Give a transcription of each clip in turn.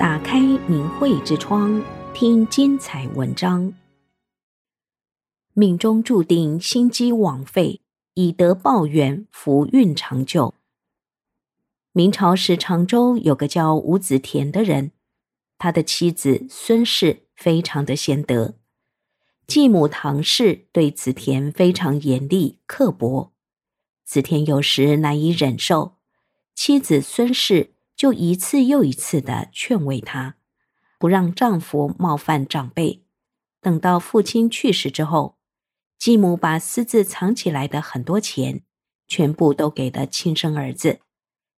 打开明慧之窗，听精彩文章。命中注定心机枉费，以德报怨，福运长久。明朝时常州有个叫吴子田的人，他的妻子孙氏非常的贤德，继母唐氏对子田非常严厉刻薄，子田有时难以忍受，妻子孙氏就一次又一次的劝慰他，不让丈夫冒犯长辈。等到父亲去世之后，继母把私自藏起来的很多钱，全部都给了亲生儿子，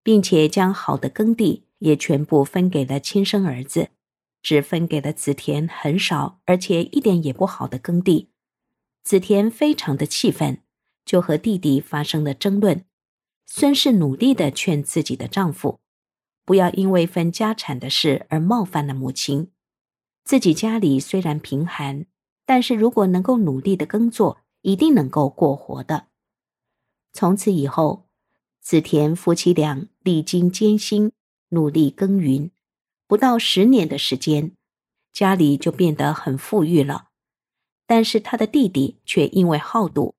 并且将好的耕地也全部分给了亲生儿子，只分给了子田很少而且一点也不好的耕地。子田非常的气愤，就和弟弟发生了争论。孙氏努力的劝自己的丈夫，不要因为分家产的事而冒犯了母亲。自己家里虽然贫寒。但是如果能够努力的耕作，一定能够过活的。从此以后，子田夫妻俩历经艰辛，努力耕耘，不到十年的时间，家里就变得很富裕了。但是他的弟弟却因为好赌，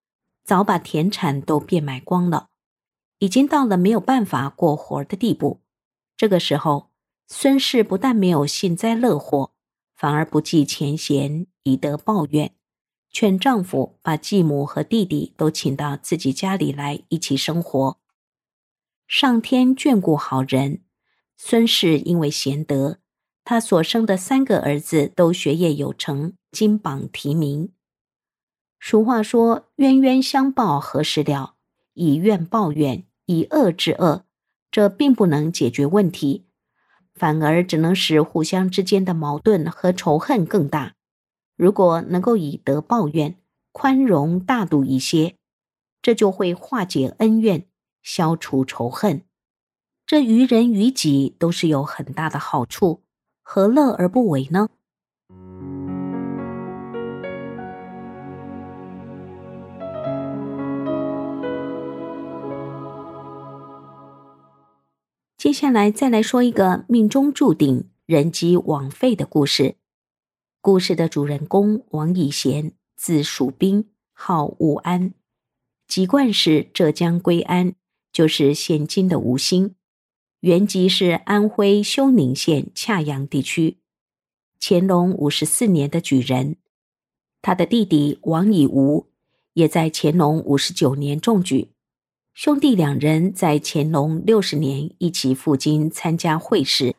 早把田产都变卖光了，已经到了没有办法过活的地步。这个时候，孙氏不但没有幸灾乐祸。反而不计前嫌，以德报怨，劝丈夫把继母和弟弟都请到自己家里来一起生活。上天眷顾好人，孙氏因为贤德，他所生的三个儿子都学业有成，金榜题名。俗话说：“冤冤相报何时了？以怨报怨，以恶制恶，这并不能解决问题。”反而只能使互相之间的矛盾和仇恨更大。如果能够以德报怨，宽容大度一些，这就会化解恩怨，消除仇恨。这于人于己都是有很大的好处，何乐而不为呢？接下来再来说一个命中注定人机枉费的故事。故事的主人公王以贤，字蜀宾，号吴安，籍贯是浙江归安，就是现今的吴兴，原籍是安徽休宁县洽阳地区。乾隆五十四年的举人，他的弟弟王以吾也在乾隆五十九年中举。兄弟两人在乾隆六十年一起赴京参加会试，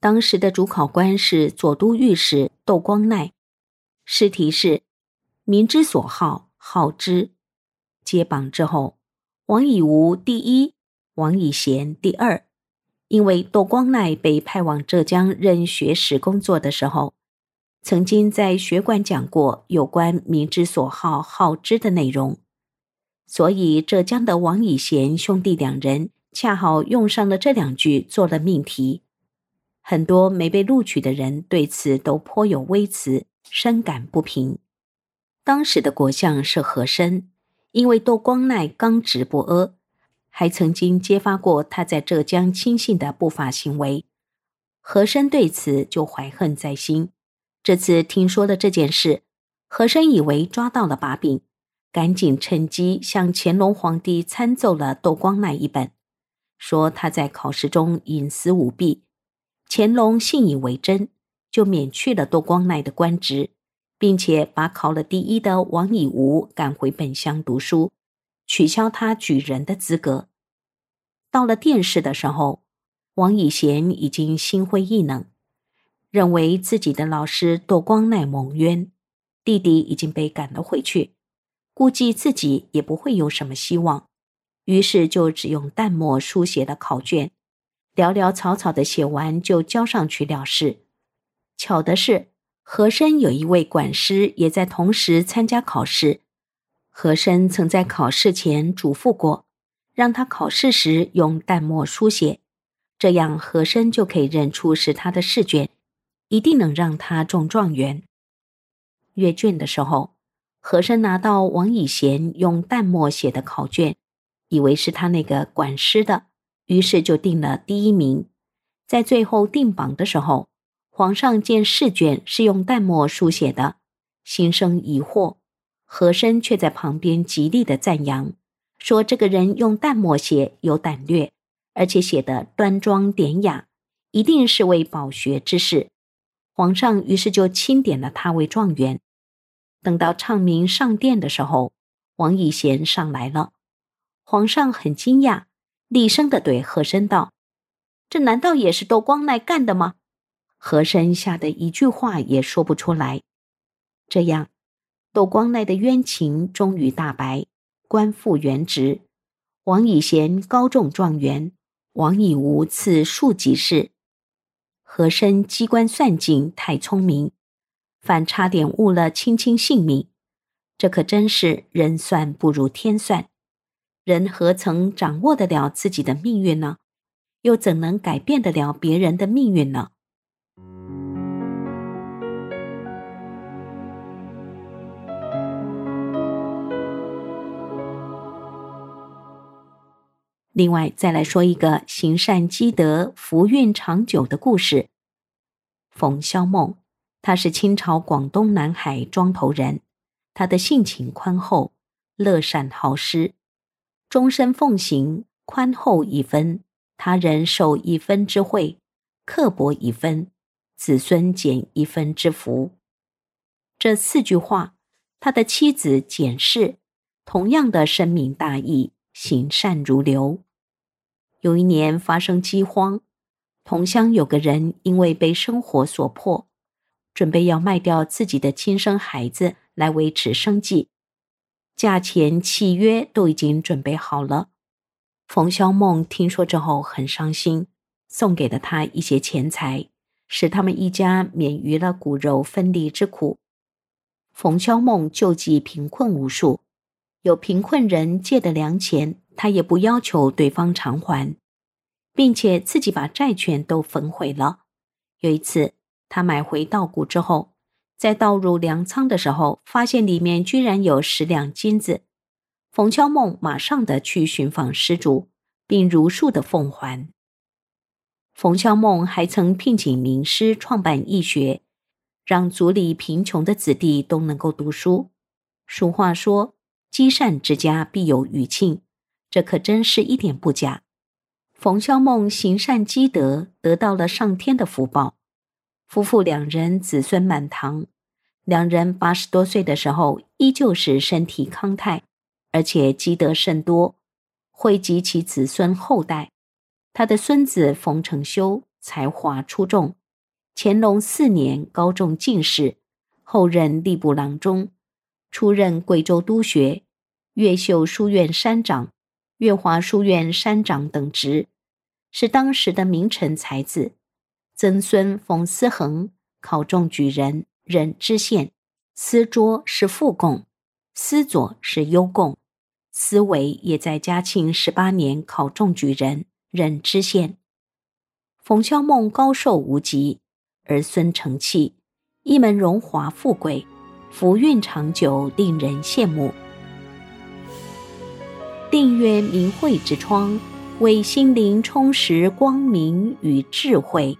当时的主考官是左都御史窦光鼐，试题是“民之所好，好之”。接榜之后，王以吾第一，王以贤第二。因为窦光鼐被派往浙江任学史工作的时候，曾经在学馆讲过有关“民之所好，好之”的内容。所以，浙江的王以贤兄弟两人恰好用上了这两句做了命题。很多没被录取的人对此都颇有微词，深感不平。当时的国相是和珅，因为窦光鼐刚直不阿，还曾经揭发过他在浙江亲信的不法行为，和珅对此就怀恨在心。这次听说了这件事，和珅以为抓到了把柄。赶紧趁机向乾隆皇帝参奏了窦光鼐一本，说他在考试中隐私舞弊。乾隆信以为真，就免去了窦光鼐的官职，并且把考了第一的王以吾赶回本乡读书，取消他举人的资格。到了殿试的时候，王以贤已经心灰意冷，认为自己的老师窦光鼐蒙冤，弟弟已经被赶了回去。估计自己也不会有什么希望，于是就只用淡墨书写了考卷，潦潦草草的写完就交上去了事。巧的是，和珅有一位管师也在同时参加考试。和珅曾在考试前嘱咐过，让他考试时用淡墨书写，这样和珅就可以认出是他的试卷，一定能让他中状元。阅卷的时候，和珅拿到王以贤用淡墨写的考卷，以为是他那个管师的，于是就定了第一名。在最后定榜的时候，皇上见试卷是用淡墨书写的，心生疑惑。和珅却在旁边极力的赞扬，说这个人用淡墨写有胆略，而且写得端庄典雅，一定是位饱学之士。皇上于是就钦点了他为状元。等到唱名上殿的时候，王以贤上来了，皇上很惊讶，厉声的对和珅道。这难道也是窦光鼐干的吗？和珅吓得一句话也说不出来。这样，窦光鼐的冤情终于大白，官复原职。王以贤高中状元，王以吾赐庶吉士。和珅机关算尽，太聪明，反差点误了卿卿性命。这可真是人算不如天算，人何曾掌握得了自己的命运呢？又怎能改变得了别人的命运呢？另外，再来说一个行善积德、福运长久的故事。冯萧梦，他是清朝广东南海庄头人，他的性情宽厚，乐善好施，终身奉行宽厚一分。他人受一分之惠，刻薄一分，子孙减一分之福。这四句话，他的妻子简氏同样的深明大义，行善如流。有一年发生饥荒，同乡有个人因为被生活所迫，准备要卖掉自己的亲生孩子来维持生计，价钱契约都已经准备好了。冯萧梦听说之后很伤心，送给了他一些钱财，使他们一家免于了骨肉分离之苦。冯萧梦救济贫困无数，有贫困人借的粮钱，他也不要求对方偿还，并且自己把债权都焚毁了。有一次，他买回稻谷之后，在倒入粮仓的时候，发现里面居然有十两金子。冯萧梦马上的去寻访失主，并如数的奉还。冯萧梦还曾聘请名师创办义学，让族里贫穷的子弟都能够读书。俗话说：“积善之家必有余庆”，这可真是一点不假。冯萧梦行善积德，得到了上天的福报，夫妇两人子孙满堂。两人八十多岁的时候，依旧是身体康泰。而且积德甚多，惠及其子孙后代。他的孙子冯承修才华出众，乾隆四年高中进士，后任吏部郎中，出任贵州督学、越秀书院山长、越华书院山长等职，是当时的名臣才子。曾孙冯思恒考中举人，任知县；思卓是副贡，思左是优贡。思维也在嘉庆十八年考中举人，任知县。冯孝梦高寿无极，儿孙成器，一门荣华富贵，福运长久，令人羡慕。订阅明慧之窗，为心灵充实光明与智慧。